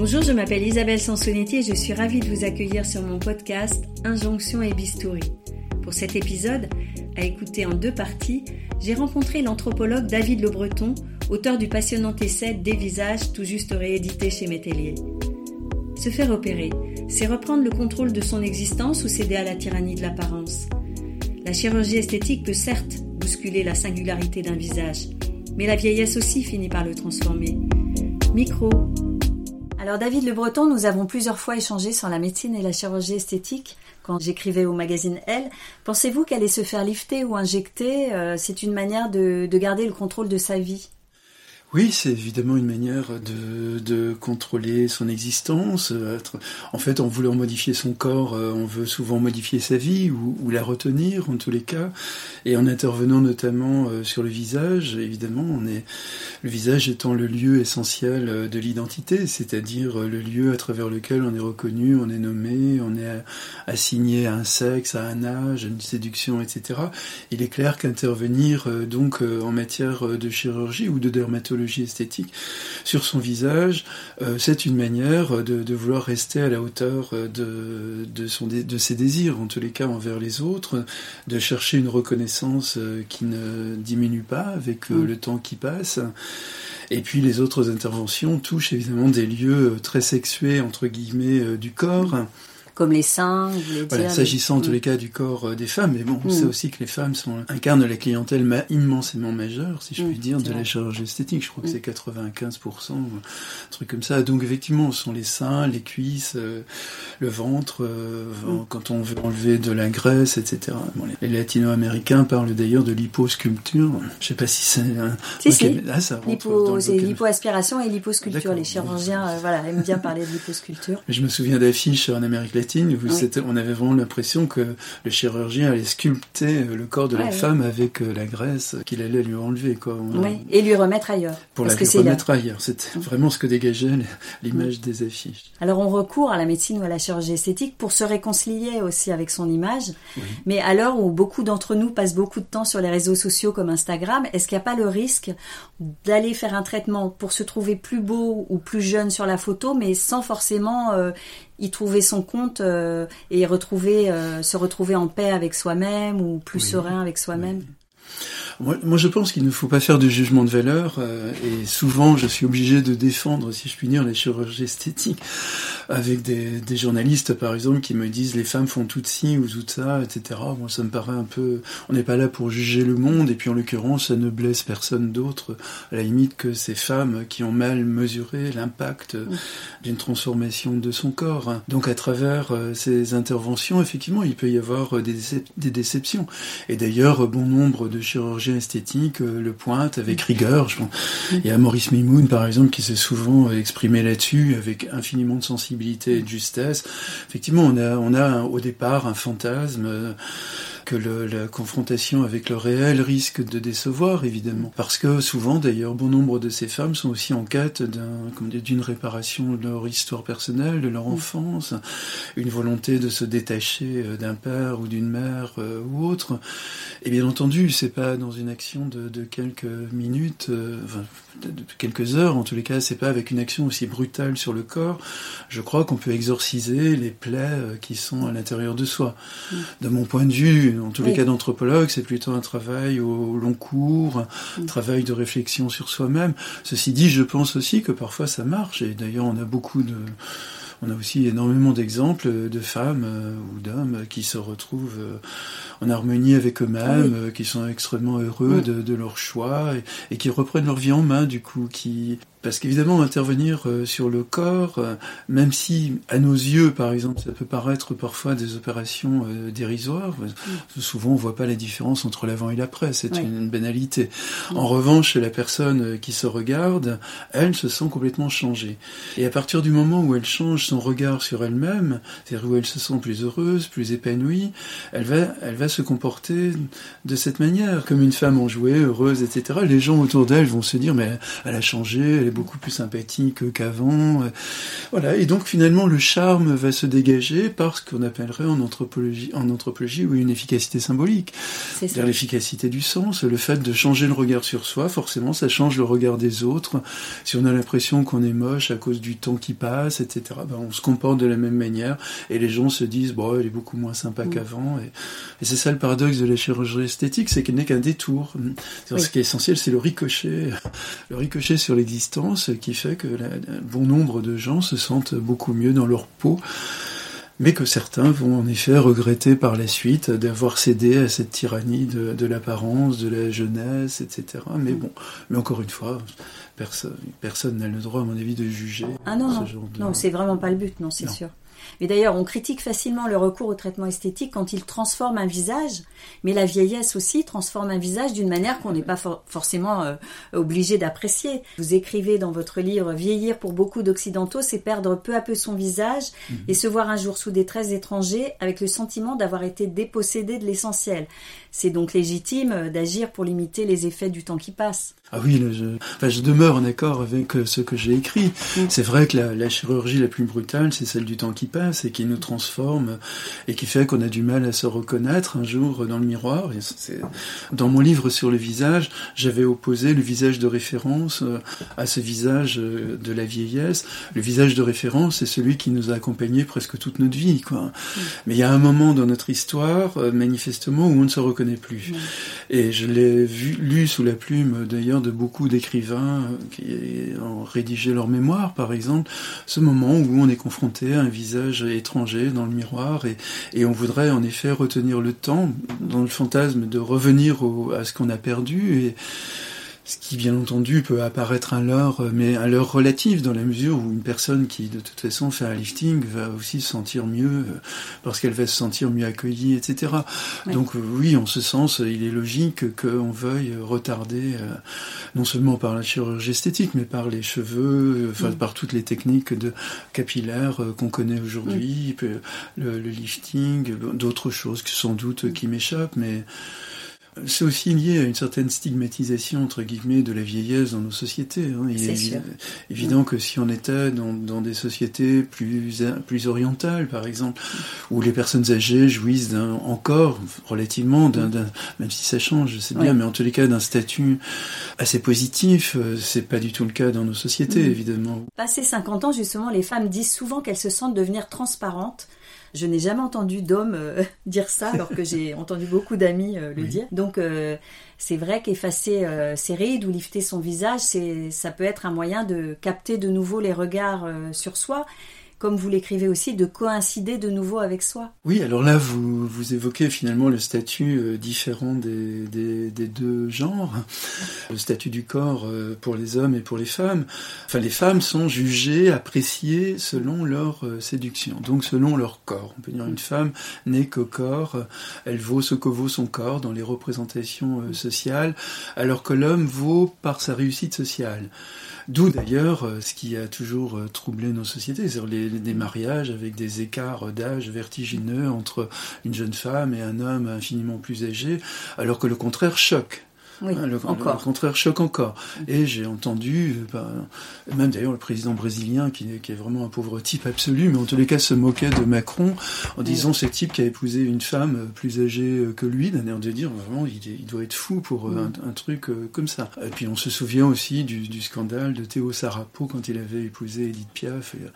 Bonjour, je m'appelle Isabelle Sansonetti et je suis ravie de vous accueillir sur mon podcast Injonction et Bistouri. Pour cet épisode, à écouter en deux parties, j'ai rencontré l'anthropologue David Le Breton, auteur du passionnant essai Des visages tout juste réédité chez Métellier. Se faire opérer, c'est reprendre le contrôle de son existence ou céder à la tyrannie de l'apparence? La chirurgie esthétique peut certes bousculer la singularité d'un visage, mais la vieillesse aussi finit par le transformer. Micro. Alors David Le Breton, nous avons plusieurs fois échangé sur la médecine et la chirurgie esthétique quand j'écrivais au magazine Elle. Pensez-vous qu'aller se faire lifter ou injecter, euh, c'est une manière de garder le contrôle de sa vie? Oui, c'est évidemment une manière de, contrôler son existence. En fait, en voulant modifier son corps, euh, on veut souvent modifier sa vie ou, la retenir en tous les cas. Et en intervenant notamment euh, sur le visage, évidemment, on le visage étant le lieu essentiel euh, de l'identité, c'est-à-dire le lieu à travers lequel on est reconnu, on est nommé, on est assigné à un sexe, à un âge, à une séduction, etc. Il est clair qu'intervenir donc en matière de chirurgie ou de dermatologie esthétique sur son visage, euh, c'est une manière de, vouloir rester à la hauteur euh, de, de, son, de ses désirs, en tous les cas envers les autres, de chercher une reconnaissance euh, qui ne diminue pas avec mm. le temps qui passe. Et puis les autres interventions touchent évidemment des lieux très sexués, entre guillemets, du corps comme les seins, voilà, S'agissant en tous les cas du corps euh, des femmes, mais bon, on sait mm. aussi que les femmes sont, incarnent la clientèle ma, immensément majeure, si je puis mm, dire, de la chirurgie esthétique. Je crois que c'est 95%, un truc comme ça. Donc effectivement, ce sont les seins, les cuisses, euh, le ventre, euh, quand on veut enlever de la graisse, etc. Bon, les, latino-américains parlent d'ailleurs de liposculpture. Je sais pas si c'est... Si, si. Ça Lipo, c'est lipoaspiration et liposculpture. Les chirurgiens voilà, aiment bien parler de liposculpture. Je me souviens d'affiches en Amérique latine on avait vraiment l'impression que le chirurgien allait sculpter le corps de la femme avec euh, la graisse qu'il allait lui enlever. Quoi. Et lui remettre ailleurs. Pour la lui remettre ailleurs. C'était vraiment ce que dégageait l'image des affiches. Alors on recourt à la médecine ou à la chirurgie esthétique pour se réconcilier aussi avec son image. Mais à l'heure où beaucoup d'entre nous passent beaucoup de temps sur les réseaux sociaux comme Instagram, est-ce qu'il n'y a pas le risque d'aller faire un traitement pour se trouver plus beau ou plus jeune sur la photo, mais sans forcément euh, y trouver son compte euh, et retrouver, euh, se retrouver en paix avec soi-même ou plus serein avec soi-même. Moi, je pense qu'il ne faut pas faire de jugement de valeur, euh, et souvent je suis obligé de défendre, si je puis dire, les chirurgies esthétiques, avec des, des, journalistes, par exemple, qui me disent les femmes font tout ci ou tout ça, etc. Moi, ça me paraît un peu... On n'est pas là pour juger le monde, et puis en l'occurrence, ça ne blesse personne d'autre, à la limite que ces femmes qui ont mal mesuré l'impact d'une transformation de son corps. Donc à travers euh, ces interventions, effectivement, il peut y avoir des, déceptions. Et d'ailleurs, bon nombre de esthétique euh, le pointe avec rigueur. Je Il y a Maurice Mimoun, par exemple, qui s'est souvent exprimé là-dessus avec infiniment de sensibilité et de justesse. Effectivement, on a, on a au départ un fantasme euh, que la confrontation avec le réel risque de décevoir, évidemment. Parce que souvent, d'ailleurs, bon nombre de ces femmes sont aussi en quête d'une réparation de leur histoire personnelle, de leur mm. enfance, une volonté de se détacher euh, d'un père ou d'une mère euh, ou autre. Et bien entendu, c'est pas dans une action de, de quelques minutes, euh, enfin, de, quelques heures, en tous les cas, c'est pas avec une action aussi brutale sur le corps. Je crois qu'on peut exorciser les plaies qui sont à l'intérieur de soi. Mm. De mon point de vue, en tous les cas d'anthropologue, c'est plutôt un travail au long cours, un travail de réflexion sur soi-même. Ceci dit, je pense aussi que parfois ça marche, et d'ailleurs on a beaucoup de on a aussi énormément d'exemples de femmes euh, ou d'hommes qui se retrouvent euh, en harmonie avec eux-mêmes, euh, qui sont extrêmement heureux de, de, leur choix et, et, qui reprennent leur vie en main du coup, qui parce qu'évidemment, intervenir euh, sur le corps, euh, même si à nos yeux, par exemple, ça peut paraître parfois des opérations euh, dérisoires, mm. souvent on voit pas la différence entre l'avant et l'après, c'est une banalité. Mm. En revanche, la personne qui se regarde, elle se sent complètement changée. Et à partir du moment où elle change son regard sur elle-même, c'est-à-dire où elle se sent plus heureuse, plus épanouie, elle va, elle va se comporter de cette manière, comme une femme enjouée, heureuse, etc. Les gens autour d'elle vont se dire, mais elle a changé, elle est beaucoup plus sympathique qu'avant. Voilà. Et donc, finalement, le charme va se dégager par ce qu'on appellerait en anthropologie, en anthropologie, oui, une efficacité symbolique. C'est-à-dire l'efficacité du sens, le fait de changer le regard sur soi, forcément, ça change le regard des autres. Si on a l'impression qu'on est moche à cause du temps qui passe, etc., ben, on se comporte de la même manière et les gens se disent, bon, elle est beaucoup moins sympa mm. qu'avant. Et, c'est ça le paradoxe de la chirurgie esthétique, c'est qu'elle n'est qu'un détour. Ce qui est essentiel, c'est le ricochet, le ricochet sur l'existence qui fait que bon nombre de gens se sentent beaucoup mieux dans leur peau mais que certains vont en effet regretter par la suite d'avoir cédé à cette tyrannie de, l'apparence, de la jeunesse, etc. Mais bon, mais encore une fois, personne personne n'a le droit, à mon avis, de juger. Ah non, non, non c'est vraiment pas le but, non, c'est sûr. Mais d'ailleurs, on critique facilement le recours au traitement esthétique quand il transforme un visage, mais la vieillesse aussi transforme un visage d'une manière qu'on n'est pas forcément euh, obligé d'apprécier. Vous écrivez dans votre livre Vieillir pour beaucoup d'Occidentaux, c'est perdre peu à peu son visage mhm. et se voir un jour sous des traits étrangers avec le sentiment d'avoir été dépossédé de l'essentiel. C'est donc légitime euh, d'agir pour limiter les effets du temps qui passe. Ah oui, je, enfin, je demeure en accord avec euh, ce que j'ai écrit. Mm. C'est vrai que la, la, chirurgie la plus brutale, c'est celle du temps qui passe et qui nous transforme et qui fait qu'on a du mal à se reconnaître un jour dans le miroir. Dans mon livre sur le visage, j'avais opposé le visage de référence euh, à ce visage euh, de la vieillesse. Le visage de référence, c'est celui qui nous a accompagnés presque toute notre vie. Quoi. Mais il y a un moment dans notre histoire, manifestement, où on ne se reconnaît plus. Et je l'ai lu sous la plume d'ailleurs de beaucoup d'écrivains euh, qui ont rédigé leur mémoire, par exemple, ce moment où on est confronté à un visage étranger dans le miroir et, on voudrait en effet retenir le temps dans le fantasme de revenir à ce qu'on a perdu et ce qui bien entendu peut apparaître un leurre, mais un leurre relatif dans la mesure où une personne qui de toute façon fait un lifting va aussi se sentir mieux euh, parce qu'elle va se sentir mieux accueillie, etc. Donc euh, oui, en ce sens, il est logique qu'on veuille retarder, euh, non seulement par la chirurgie esthétique, mais par les cheveux, enfin par toutes les techniques de capillaires qu'on connaît aujourd'hui, le, le, lifting, d'autres choses que sans doute qui m'échappent, mais c'est aussi lié à une certaine stigmatisation, entre guillemets, de la vieillesse dans nos sociétés. Hein. Il est, évident que si on était dans, dans, des sociétés plus, plus orientales, par exemple, où les personnes âgées jouissent encore, relativement, d'un, même si ça change, je sais bien, mais en tous les cas, d'un statut assez positif, euh, c'est pas du tout le cas dans nos sociétés, mm. évidemment. Passé 50 ans, justement, les femmes disent souvent qu'elles se sentent devenir transparentes je n'ai jamais entendu d'homme euh, dire ça, alors que j'ai entendu beaucoup d'amis euh, le dire. Donc, euh, c'est vrai qu'effacer ses rides ou lifter son visage, c'est, ça peut être un moyen de capter de nouveau les regards sur soi comme vous l'écrivez aussi, de coïncider de nouveau avec soi. Oui, alors là, vous, vous évoquez finalement le statut euh, différent des, des, deux genres, le statut du corps euh, pour les hommes et pour les femmes. Enfin, les femmes sont jugées, appréciées selon leur euh, séduction, donc selon leur corps. On peut dire une femme n'est qu'au corps, elle vaut ce que vaut son corps dans les représentations sociales, alors que l'homme vaut par sa réussite sociale. D'où d'ailleurs euh, ce qui a toujours euh, troublé nos sociétés, c'est-à-dire des mariages avec des écarts d'âge vertigineux entre une jeune femme et un homme infiniment plus âgé, alors que le contraire choque. Oui, hein, le, encore. le, contraire choque encore. Et j'ai entendu, euh, bah, même d'ailleurs le président brésilien, qui, qui, est vraiment un pauvre type absolu, mais en tous les cas se moquait de Macron en disant c'est le type qui a épousé une femme euh, plus âgée euh, que lui, d'un air de dire vraiment il, il, doit être fou pour un, un, truc comme ça. Et puis on se souvient aussi du, du, scandale de Théo Sarapo quand il avait épousé Edith Piaf il y a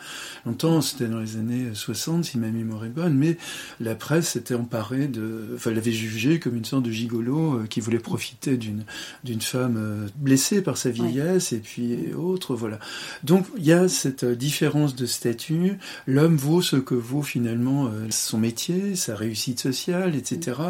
longtemps, c'était dans les années 60 si ma mémoire est bonne, mais la presse s'était emparée de, enfin l'avait jugé comme une sorte de gigolo qui voulait profiter d'une d'une femme euh, blessée par sa vieillesse et puis autre voilà. Donc il y a cette euh, différence de statut. L'homme vaut ce que vaut finalement euh, son métier, sa réussite sociale, etc.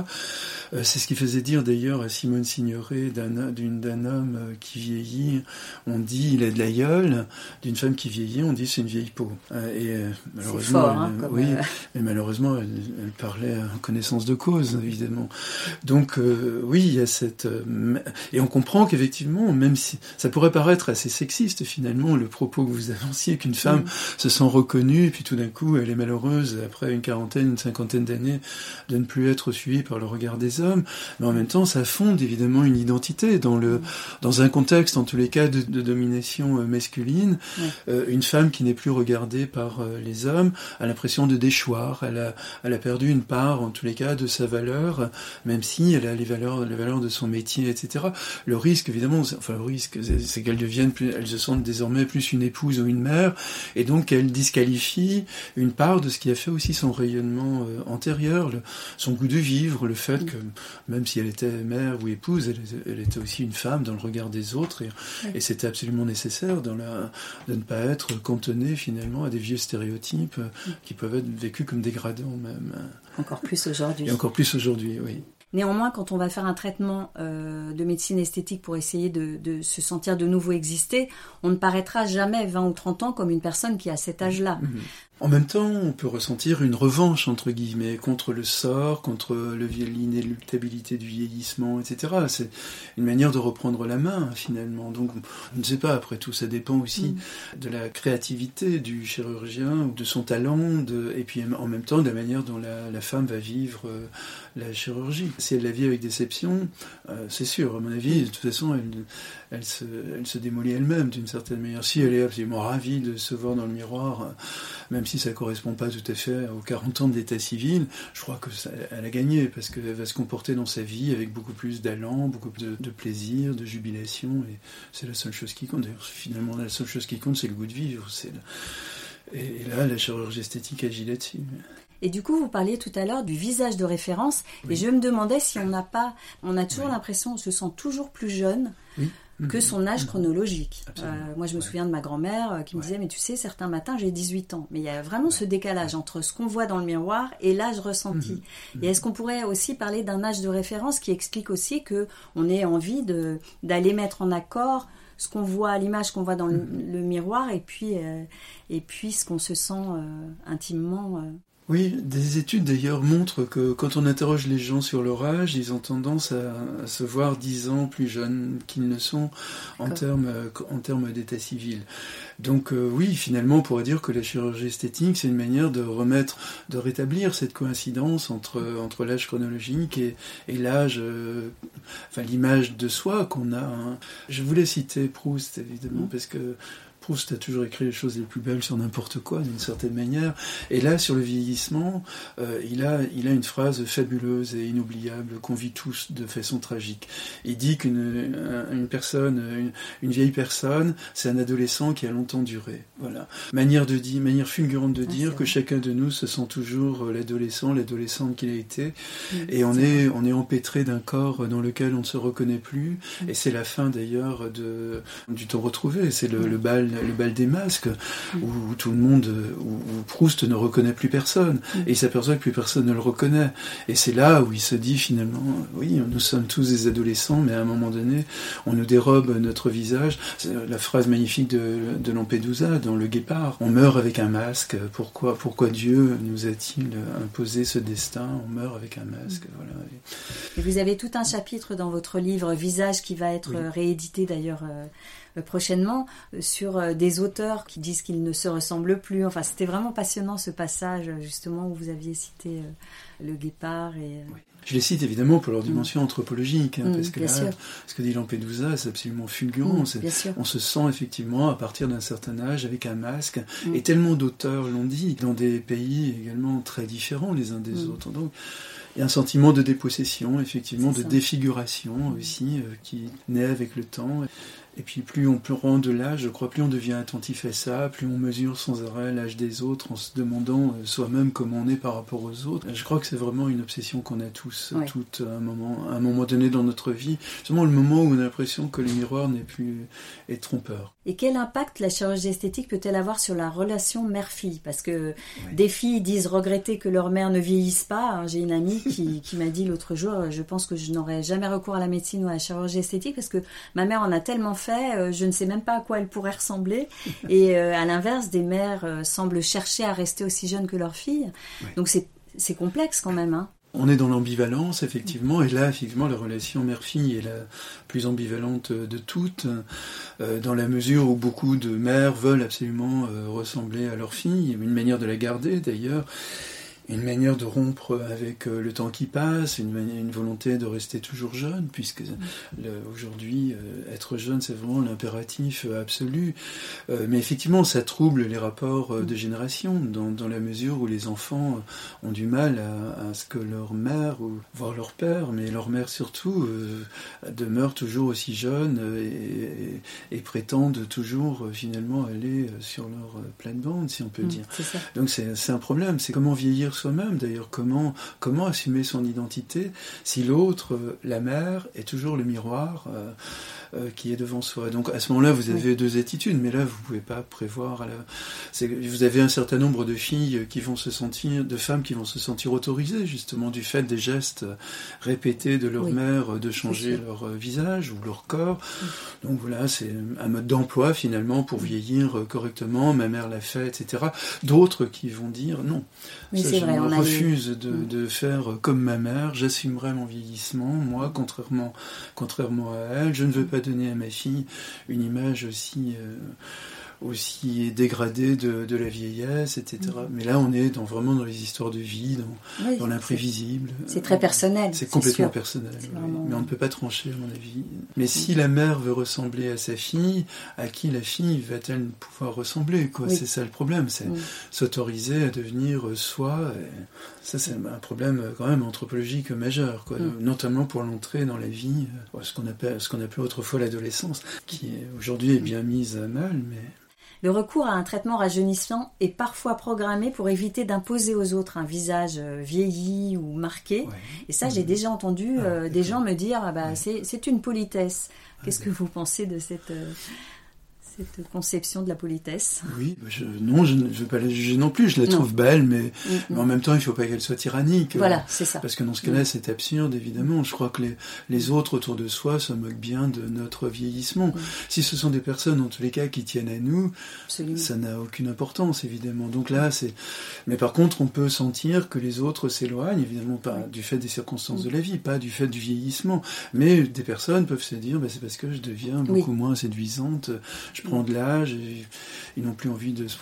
C'est ce qui faisait dire d'ailleurs à Simone Signoret d'un homme qui vieillit, on dit il a de la gueule, d'une femme qui vieillit, on dit c'est une vieille peau. Et malheureusement, hein, oui, mais malheureusement elle, parlait en connaissance de cause évidemment. Donc oui, il y a cette et on comprend qu'effectivement, même si ça pourrait paraître assez sexiste finalement, le propos que vous avanciez, qu'une femme mm. se sent reconnue, et puis tout d'un coup, elle est malheureuse après une quarantaine, une cinquantaine d'années de ne plus être suivie par le regard des hommes, mais en même temps, ça fonde évidemment une identité dans le, dans un contexte, en tous les cas, de, domination euh, masculine. Euh, une femme qui n'est plus regardée par euh, les hommes a l'impression de déchoir. Elle a, elle a perdu une part, en tous les cas, de sa valeur, même si elle a les valeurs, les valeurs de son métier, etc. Le risque, évidemment, enfin le risque, c'est qu'elle devienne plus, elle se sente désormais plus une épouse ou une mère, et donc elle disqualifie une part de ce qui a fait aussi son rayonnement antérieur, le, son goût de vivre, le fait que même si elle était mère ou épouse, elle, était aussi une femme dans le regard des autres, et, c'était absolument nécessaire dans la, de ne pas être cantonné finalement à des vieux stéréotypes qui peuvent être vécus comme dégradants même. Encore plus aujourd'hui. Et encore plus aujourd'hui, oui. Néanmoins, quand on va faire un traitement euh, de médecine esthétique pour essayer de, se sentir de nouveau exister, on ne paraîtra jamais 20 ou 30 ans comme une personne qui a cet âge-là. Mhm. En même temps, on peut ressentir une revanche, entre guillemets, contre le sort, contre l'inéluctabilité du vieillissement, etc. C'est une manière de reprendre la main, finalement. Donc, on ne sait pas, après tout, ça dépend aussi mm. de la créativité du chirurgien, de son talent, de, et puis en même temps de la manière dont la, femme va vivre euh, la chirurgie. Si elle la vit avec déception, euh, c'est sûr, à mon avis, de toute façon, elle, elle, se, elle se démolit elle-même, d'une certaine manière. Si elle est absolument ravie de se voir dans le miroir, même si ça ne correspond pas tout à fait aux 40 ans d'état civil, je crois que elle a gagné parce qu'elle va se comporter dans sa vie avec beaucoup plus d'allant, beaucoup de, de, plaisir, de jubilation, et c'est la seule chose qui compte. D'ailleurs, finalement, la seule chose qui compte, c'est le goût de vivre. Et là, la chirurgie esthétique agit là-dessus. Et du coup, vous parliez tout à l'heure du visage de référence, et je me demandais si on n'a pas, on a toujours l'impression, on se sent toujours plus jeune. Oui que son âge chronologique. Euh, moi, je me souviens de ma grand-mère euh, qui me disait, mais tu sais, certains matins, j'ai 18 ans. Mais il y a vraiment ce décalage entre ce qu'on voit dans le miroir et l'âge ressenti. Mhm. Et est-ce qu'on pourrait aussi parler d'un âge de référence qui explique aussi que on ait envie de d'aller mettre en accord ce qu'on voit, l'image qu'on voit dans le, mhm. miroir, et puis euh, et puis ce qu'on se sent intimement oui, des études d'ailleurs montrent que quand on interroge les gens sur leur âge, ils ont tendance à, se voir dix ans plus jeunes qu'ils ne sont en termes, en termes d'état civil. Donc euh, oui, finalement, on pourrait dire que la chirurgie esthétique, c'est une manière de remettre, de rétablir cette coïncidence entre, entre l'âge chronologique et, et l'âge, euh, enfin l'image de soi qu'on a. Hein. Je voulais citer Proust, évidemment, mmh. parce que Proust a toujours écrit les choses les plus belles sur n'importe quoi, d'une certaine manière. Et là, sur le vieillissement, euh, il, a, il a une phrase fabuleuse et inoubliable qu'on vit tous de façon tragique. Il dit qu'une une personne, une, vieille personne, c'est un adolescent qui a longtemps duré. Voilà. Manière de dire, manière fulgurante de dire que chacun de nous se sent toujours l'adolescent, l'adolescente qu'il a été, et on est, on est empêtré d'un corps dans lequel on ne se reconnaît plus. Et c'est la fin d'ailleurs de du temps retrouvé. C'est le, le bal le bal des masques, où, tout le monde, où, Proust ne reconnaît plus personne, et il s'aperçoit que plus personne ne le reconnaît. Et c'est là où il se dit finalement, oui, nous sommes tous des adolescents, mais à un moment donné, on nous dérobe notre visage. La phrase magnifique de, de Lampedusa dans Le Guépard, on meurt avec un masque, pourquoi, pourquoi Dieu nous a-t-il imposé ce destin? On meurt avec un masque, voilà. Et vous avez tout un chapitre dans votre livre Visage qui va être réédité d'ailleurs euh, prochainement euh, sur euh, des auteurs qui disent qu'ils ne se ressemblent plus. Enfin, c'était vraiment passionnant ce passage justement où vous aviez cité le guépard et. Je les cite évidemment pour leur mm. dimension anthropologique, hein, mm, parce que là, ce que dit Lampedusa, c'est absolument fulgurant. Mm, on se sent effectivement à partir d'un certain âge avec un masque, et tellement d'auteurs l'ont dit, dans des pays également très différents les uns des autres. Donc, il y a un sentiment de dépossession, effectivement, de défiguration aussi, qui naît avec le temps. Et puis plus on prend de l'âge, je crois, plus on devient attentif à ça, plus on mesure sans arrêt l'âge des autres en se demandant euh, soi-même comment on est par rapport aux autres. Je crois que c'est vraiment une obsession qu'on a tous, toutes, à un moment, à un moment donné dans notre vie. Seulement le moment où on a l'impression que le miroir n'est plus est trompeur. Et quel impact la chirurgie esthétique peut-elle avoir sur la relation mère-fille? Parce que des filles disent regretter que leur mère ne vieillisse pas. J'ai une amie qui, qui m'a dit l'autre jour, je pense que je n'aurais jamais recours à la médecine ou à la chirurgie esthétique parce que ma mère en a tellement fait, euh, je ne sais même pas à quoi elle pourrait ressembler. Et euh, à l'inverse, des mères euh, semblent chercher à rester aussi jeunes que leurs filles. Donc c'est complexe quand même. Hein. On est dans l'ambivalence, effectivement, et là, effectivement, la relation mère-fille est la plus ambivalente de toutes, euh, dans la mesure où beaucoup de mères veulent absolument euh, ressembler à leur fille, une manière de la garder d'ailleurs, une manière de rompre avec euh, le temps qui passe, une, une volonté de rester toujours jeune, puisque aujourd'hui, euh, être jeune, c'est vraiment l'impératif euh, absolu. mais effectivement, ça trouble les rapports de génération, dans, dans, la mesure où les enfants ont du mal à, à, ce que leur mère, ou voire leur père, mais leur mère surtout, demeure toujours aussi jeune et, et, et prétendent toujours finalement aller sur leur pleine bande, si on peut mmh, dire. Donc c'est un problème, c'est comment vieillir soi-même d'ailleurs. Comment, comment assumer son identité si l'autre, euh, la mère, est toujours le miroir euh, qui est devant soi. Donc à ce moment-là, vous avez oui. deux attitudes, mais là, vous pouvez pas prévoir. La... Vous avez un certain nombre de filles qui vont se sentir, de femmes qui vont se sentir autorisées justement du fait des gestes répétés de leur Oui. mère de changer leur euh, visage ou leur corps. Donc voilà, c'est un mode d'emploi finalement pour vieillir euh, correctement. Ma mère l'a fait, etc. D'autres qui vont dire non. Ça, je vrai, on a refuse de, Mm. de faire comme ma mère. J'assumerai mon vieillissement, moi, contrairement, contrairement à elle. Je ne veux pas donner à ma fille une image aussi, euh, aussi dégradée de, de la vieillesse, etc. Mm. Mais là, on est dans, vraiment dans les histoires de vie, dans, Oui, dans l'imprévisible. C'est très personnel. C'est complètement sûr. personnel, C'est oui. vraiment- mais on ne peut pas trancher à mon avis. Mais si la mère veut ressembler à sa fille, à qui la fille va-t-elle pouvoir ressembler quoi? Oui. C'est ça le problème, c'est Mm. s'autoriser à devenir euh, soi. Ça, c'est un problème euh, quand même anthropologique majeur, quoi. Mm. notamment pour l'entrée dans la vie, euh, ce qu'on appelle, ce qu'on appelait autrefois l'adolescence, qui aujourd'hui est bien mise à mal, mais Le recours à un traitement rajeunissant est parfois programmé pour éviter d'imposer aux autres un visage euh, vieilli ou marqué. ouais. Et ça, j'ai déjà entendu Ah, euh, des gens me dire ah bah, Ouais. c'est c'est une politesse. Qu'est-ce Ah, que vous pensez de cette, euh, cette conception de la politesse Oui, bah, je, non, je ne veux pas la juger non plus. Je la Non. trouve belle, mais, Mm, mais mm. en même temps, il ne faut pas qu'elle soit tyrannique. Voilà, c'est ça. Parce que dans ce cas-là, c'est absurde, évidemment. Je crois que les, les autres autour de soi se moquent bien de notre vieillissement. Mm. Si ce sont des personnes, en tous les cas, qui tiennent à nous, Absolument. ça n'a aucune importance, évidemment. Donc là, c'est. Mais par contre, on peut sentir que les autres s'éloignent, évidemment, pas du fait des circonstances de la vie, pas du fait du vieillissement. Mais des personnes peuvent se dire, bah, c'est parce que je deviens beaucoup moins séduisante, je prends de l'âge, ils n'ont plus envie de se,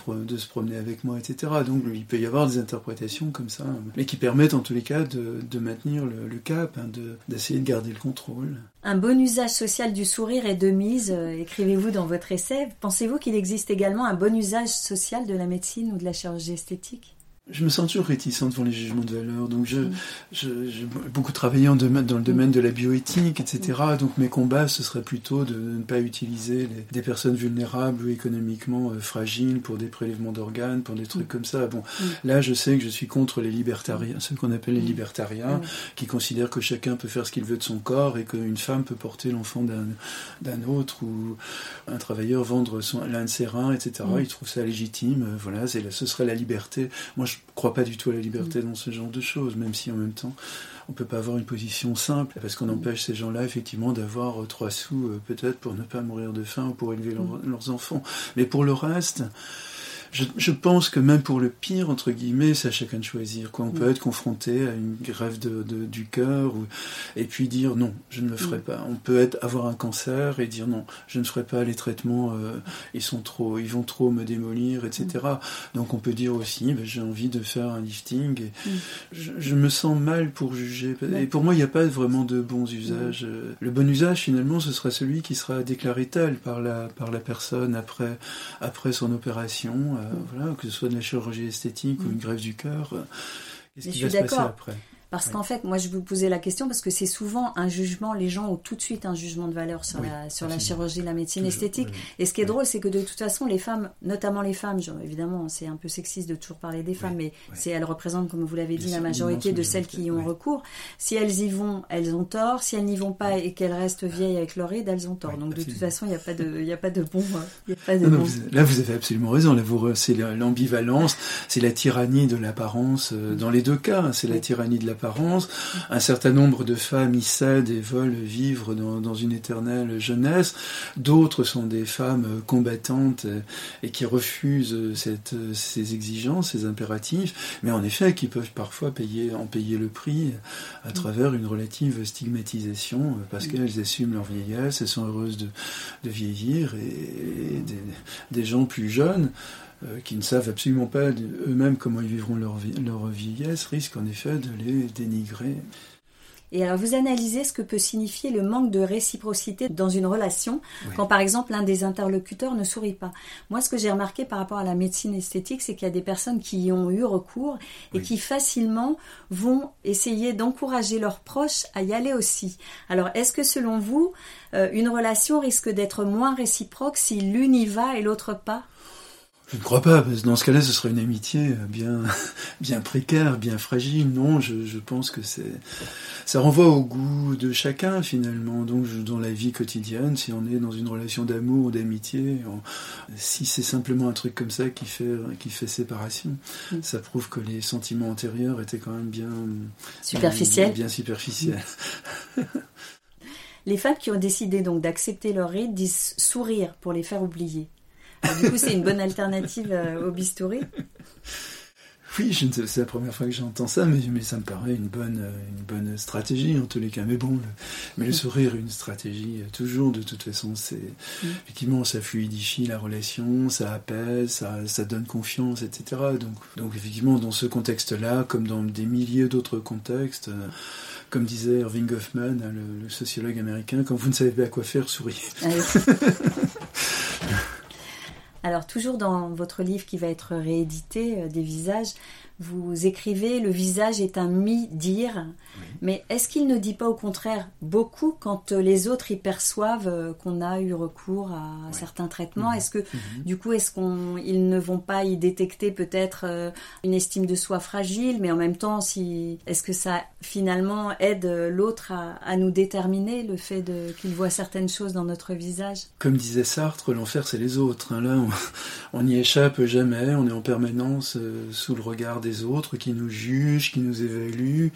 promener avec moi, etc. Donc il peut y avoir des interprétations comme ça, mais qui permettent en tous les cas de, maintenir le, cap, hein, de- d'essayer de garder le contrôle. Un bon usage social du sourire est de mise, euh, écrivez-vous dans votre essai. Pensez-vous qu'il existe également un bon usage social de la médecine ou de la chirurgie esthétique? Je me sens toujours réticent devant les jugements de valeur, donc je, Mm. je- j'ai beaucoup travaillé en domaine- dans le domaine de la bioéthique, etc. Donc mes combats, ce serait plutôt de ne pas utiliser les- des personnes vulnérables ou économiquement euh, fragiles pour des prélèvements d'organes, pour des trucs comme ça. Bon, Mm. là, je sais que je suis contre les libertariens, ceux qu'on appelle les Mm. libertariens, Mm. qui considèrent que chacun peut faire ce qu'il veut de son corps et qu'une femme peut porter l'enfant d'un d'un autre ou un travailleur vendre son- l'un de ses reins, etc. Mm. Ils trouvent ça légitime. euh, Voilà, c'est ce serait la liberté. Moi, je crois pas du tout à la liberté dans ce genre de choses, même si en même temps, on peut pas avoir une position simple, parce qu'on Mm. empêche ces gens-là, effectivement, d'avoir euh, trois sous, euh, peut-être, pour ne pas mourir de faim ou pour élever leur- Mm. leurs enfants. Mais pour le reste, je, je pense que même pour le pire, entre guillemets, c'est à chacun de choisir. Quoi. On peut Mm. être confronté à une grève de, de- du cœur ou- et puis dire non, je ne le ferai Mm. pas. On peut être, avoir un cancer et dire non, je ne ferai pas les traitements, euh, ils, sont trop, ils vont trop me démolir, etc. Donc on peut dire aussi, ben, j'ai envie de faire un lifting. Et Mm. je, je me sens mal pour juger. Et pour moi, il n'y a pas vraiment de bons usages. Le bon usage, finalement, ce sera celui qui sera déclaré tel par la, par la personne après, après son opération. Euh, voilà, que ce soit de la chirurgie esthétique ou Mm. une grève du cœur. euh, Qu'est-ce qui va se passer après? Parce qu'en fait, moi, je vous posais la question parce que c'est souvent un jugement, les gens ont tout de suite un jugement de valeur sur, Oui, la, sur la chirurgie, la médecine Toujours, esthétique. oui. Et ce qui est drôle, c'est que de toute façon, les femmes, notamment les femmes, genre, évidemment, c'est un peu sexiste de toujours parler des femmes, mais c'est elles représentent, comme vous l'avez dit, la majorité de celles qui y ont recours. Si elles y vont, elles ont tort. Si elles n'y vont pas et qu'elles restent vieilles avec leur ride, elles ont tort. Donc de toute façon, il n'y a pas de, il y a pas de bon, y a pas de Non, non, bon. vous- là, vous avez absolument raison. Là, vous, c'est la- l'ambivalence, c'est la tyrannie de l'apparence euh, dans les deux cas. hein. C'est la tyrannie de l'apparence. Un certain nombre de femmes y cèdent et veulent vivre dans, une éternelle jeunesse. D'autres sont des femmes combattantes et qui refusent ces exigences, ces impératifs, mais en effet qui peuvent parfois payer, en payer le prix à travers une relative stigmatisation parce qu'elles assument leur vieillesse, elles sont heureuses de, vieillir et, des gens plus jeunes euh, qui ne savent absolument pas eux-mêmes comment ils vivront leur, leur vieillesse, risquent en effet de les dénigrer. Et alors vous analysez ce que peut signifier le manque de réciprocité dans une relation quand par exemple l'un des interlocuteurs ne sourit pas. Moi ce que j'ai remarqué par rapport à la médecine esthétique c'est qu'il y a des personnes qui y ont eu recours et qui facilement vont essayer d'encourager leurs proches à y aller aussi. Alors est-ce que selon vous euh, une relation risque d'être moins réciproque si l'une y va et l'autre pas? Je ne crois pas, parce que dans ce cas-là, ce serait une amitié bien, bien précaire, bien fragile. Non, je, je pense que c'est, ça renvoie au goût de chacun finalement. Donc, dans la vie quotidienne, si on est dans une relation d'amour ou d'amitié, si c'est simplement un truc comme ça qui fait, qui fait séparation, mm. ça prouve que les sentiments antérieurs étaient quand même bien superficiels. Bien, bien superficiels. les femmes qui ont décidé donc d'accepter leur rite disent sourire pour les faire oublier. Du coup, c'est une bonne alternative euh, au bistouri. Oui, c'est la première fois que j'entends ça, mais, mais, ça me paraît une bonne, euh, une bonne stratégie en tous les cas. Mais bon, le, mais le sourire, une stratégie, euh, toujours de toute façon, c'est mm. effectivement ça fluidifie la relation, ça apaise, ça, ça donne confiance, etc. Donc, donc effectivement, dans ce contexte-là, comme dans des milliers d'autres contextes, comme disait Irving Goffman, hein, le, le, sociologue américain, quand vous ne savez pas quoi faire, souriez. Ah Alors toujours dans votre livre qui va être réédité, euh, des visages, vous écrivez le visage est un mi-dire, mais est-ce qu'il ne dit pas au contraire beaucoup quand euh, les autres y perçoivent euh, qu'on a eu recours à certains traitements? Mhm. Est-ce que mhm. du coup, est-ce qu'ils ne vont pas y détecter peut-être euh, une estime de soi fragile, mais en même temps, si est-ce que ça finalement aide l'autre à, nous déterminer le fait qu'il voit certaines choses dans notre visage? Comme disait Sartre, l'enfer c'est les autres. Hein. Là, on n'y échappe jamais. On est en permanence sous le regard des autres qui nous jugent, qui nous évaluent,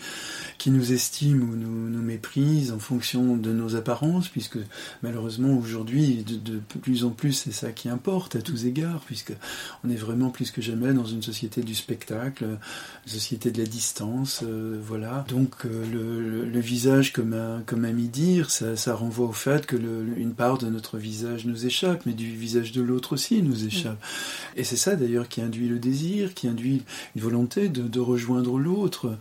qui nous estiment ou nous, méprisent en fonction de nos apparences, puisque malheureusement aujourd'hui, de, plus en plus, c'est ça qui importe à tous égards, puisque on est vraiment plus que jamais dans une société du spectacle, une société de la distance, euh, voilà. Donc euh, le, visage, comme a, comme mis dire, ça, ça renvoie au fait que le, une part de notre visage nous échappe, mais du visage de l'autre aussi nous échappe. Et c'est ça d'ailleurs qui induit le désir, qui induit une volonté de, rejoindre l'autre.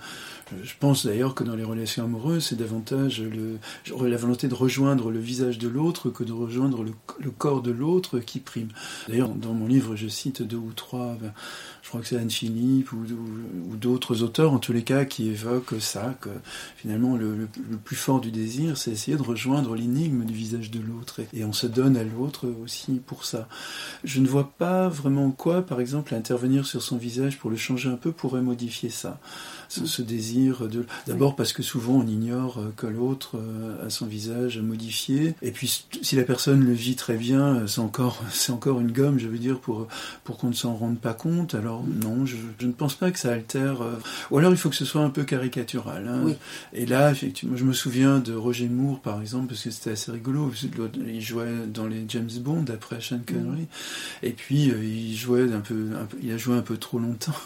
Je pense d'ailleurs que dans les relations amoureuses, c'est davantage le, la volonté de rejoindre le visage de l'autre que de rejoindre le, corps de l'autre qui prime. D'ailleurs, dans mon livre, je cite deux ou trois, ben, je crois que c'est Anne Philippe ou, d'autres auteurs, en tous les cas, qui évoquent ça, que finalement le, plus fort du désir, c'est essayer de rejoindre l'énigme du visage de l'autre. Et, et on se donne à l'autre aussi pour ça. Je ne vois pas vraiment quoi, par exemple, intervenir sur son visage pour le changer un peu pourrait modifier ça ce, désir de. D'abord parce que souvent on ignore euh, que l'autre euh, a son visage modifié. Et puis si la personne le vit très bien, euh, c'est encore, c'est encore une gomme, je veux dire, pour, pour qu'on ne s'en rende pas compte. Alors non, je, je, ne pense pas que ça altère. Ou alors il faut que ce soit un peu caricatural. Hein. Et là, effectivement, je me souviens de Roger Moore, par exemple, parce que c'était assez rigolo. Il jouait dans les James Bond après Sean Connery. Et puis il jouait un peu, un peu, il a joué un peu trop longtemps.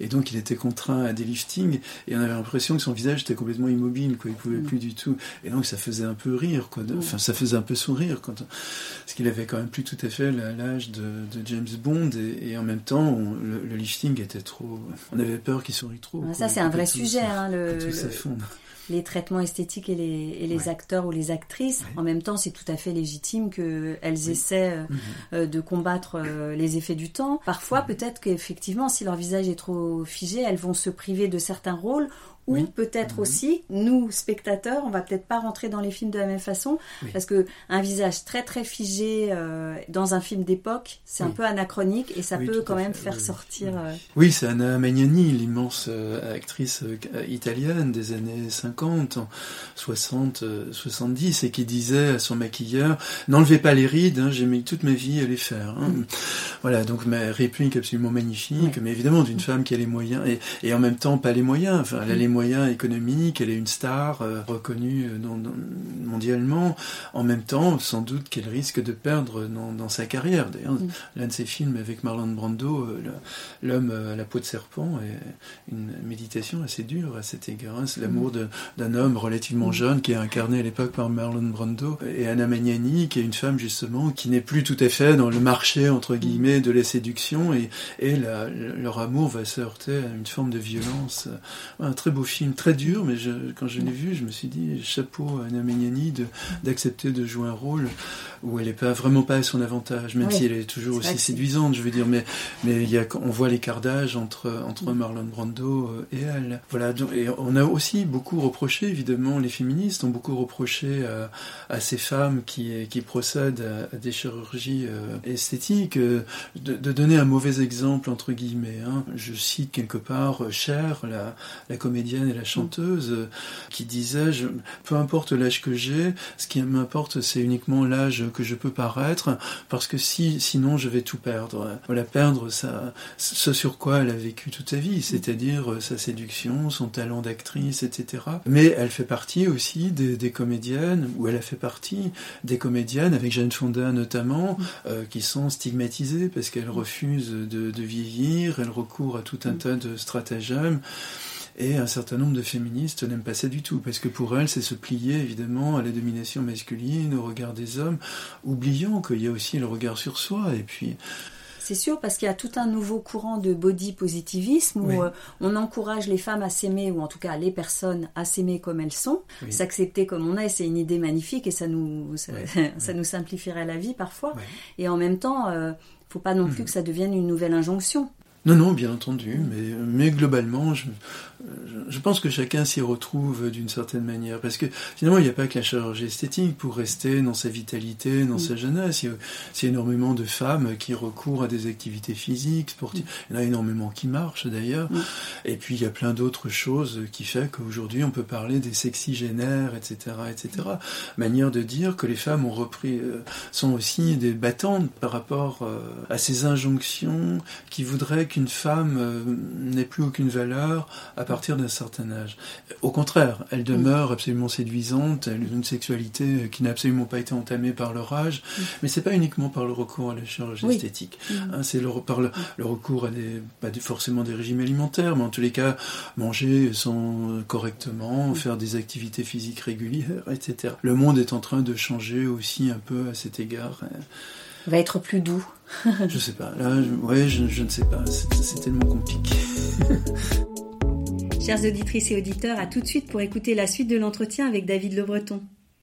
Et donc il était contraint à des liftings et on avait l'impression que son visage était complètement immobile, quoi. Il pouvait mm. plus du tout. Et donc ça faisait un peu rire, quoi. Mm. Enfin, ça faisait un peu sourire, quand, parce qu'il avait quand même plus tout à fait l'âge de, James Bond et, en même temps, le, lifting était trop. On avait peur qu'il sourit trop. ça, c'est un vrai sujet, hein, le, les traitements esthétiques et les, acteurs ou les actrices. En même temps, c'est tout à fait légitime qu'elles essaient euh, mhm. euh, de combattre euh, les effets du temps. Parfois, peut-être qu'effectivement, si leur visage est trop figé, elles vont se priver de certains rôles ou peut-être mhm. aussi, nous, spectateurs, on va peut-être pas rentrer dans les films de la même façon, parce que un visage très très figé euh, dans un film d'époque, c'est un peu anachronique et ça peut quand même faire sortir. Euh, oui, c'est Anna Magnani, l'immense euh, actrice italienne des années 50, 60, 70, et qui disait à son maquilleur N'enlevez pas les rides, hein, j'ai mis toute ma vie à les faire. Hein. Mm. Voilà, donc ma réplique absolument magnifique, mais évidemment d'une femme qui a les moyens, et, et en même temps pas les moyens, enfin elle a les moyens moyens économiques, elle est une star euh, reconnue mondialement. En même temps, sans doute qu'elle risque de perdre dans, sa carrière. D'ailleurs, mm. l'un de ses films avec Marlon Brando, L'homme à la peau de serpent, est une méditation assez dure à cet égard. Hein. C'est l'amour mm. d'un homme relativement mm. jeune qui est incarné à l'époque par Marlon Brando et Anna Magnani, qui est une femme justement qui n'est plus tout à fait dans le marché entre guillemets de la séduction et, et leur amour va se heurter à une forme de violence. Un très beau film, très dur, mais je, quand je l'ai vu, je me suis dit chapeau à Anna Magnani d'accepter de, jouer un rôle où elle n'est pas vraiment pas à son avantage, même si elle est toujours aussi séduisante, je veux dire. Mais mais il y a, on voit l'écart d'âge entre entre Marlon Brando euh, et elle. Voilà. Et on a aussi beaucoup reproché, évidemment, les féministes ont beaucoup reproché à, à ces femmes qui qui procèdent à, des chirurgies euh, esthétiques euh, de, de, donner un mauvais exemple entre guillemets. Hein. Je cite quelque part Cher, la, la comédienne et la chanteuse, qui disait je, peu importe l'âge que j'ai, ce qui m'importe c'est uniquement l'âge que je peux paraître, parce que si, sinon je vais tout perdre. Voilà, perdre ça, ce sur quoi elle a vécu toute sa vie, c'est-à-dire euh, sa séduction, son talent d'actrice, etc. Mais elle fait partie aussi des, comédiennes, ou elle a fait partie des comédiennes, avec Jeanne Fonda notamment, euh, qui sont stigmatisées parce qu'elles refusent de, de vieillir, elles recourent à tout un tas de stratagèmes. Et un certain nombre de féministes n'aiment pas ça du tout, parce que pour elles, c'est se plier évidemment à la domination masculine, au regard des hommes, oubliant qu'il y a aussi le regard sur soi. Et puis. C'est sûr, parce qu'il y a tout un nouveau courant de body positivisme où euh, on encourage les femmes à s'aimer, ou en tout cas les personnes à s'aimer comme elles sont, s'accepter comme on est. C'est une idée magnifique et ça nous, ça, nous simplifierait la vie parfois. Et en même temps, ne euh, faut pas non plus mhm. que ça devienne une nouvelle injonction. Non, non, bien entendu, mais, mais globalement, je, je pense que chacun s'y retrouve d'une certaine manière, parce que finalement, il n'y a pas que la chirurgie esthétique pour rester dans sa vitalité, dans sa jeunesse. Il y, a, énormément de femmes qui recourent à des activités physiques, sportives. Il y en a énormément qui marchent d'ailleurs. Et puis, il y a plein d'autres choses qui fait qu'aujourd'hui, on peut parler des sexygénaires, etc., etc. Manière de dire que les femmes ont repris, euh, sont aussi des battantes par rapport euh, à ces injonctions qui voudraient qu'une femme euh, n'ait plus aucune valeur à partir d'un certain âge. Au contraire, elle demeure absolument séduisante, elle a une sexualité qui n'a absolument pas été entamée par leur âge, mais c'est pas uniquement par le recours à la chirurgie esthétique. Hein, c'est le, par le, recours à des, pas forcément des régimes alimentaires, mais en tous les cas, manger sans correctement, faire des activités physiques régulières, etc. Le monde est en train de changer aussi un peu à cet égard. Va être plus doux je sais pas. Là, je, ouais, je, ne sais pas. C'est tellement compliqué. Chères auditrices et auditeurs, à tout de suite pour écouter la suite de l'entretien avec David Le Breton.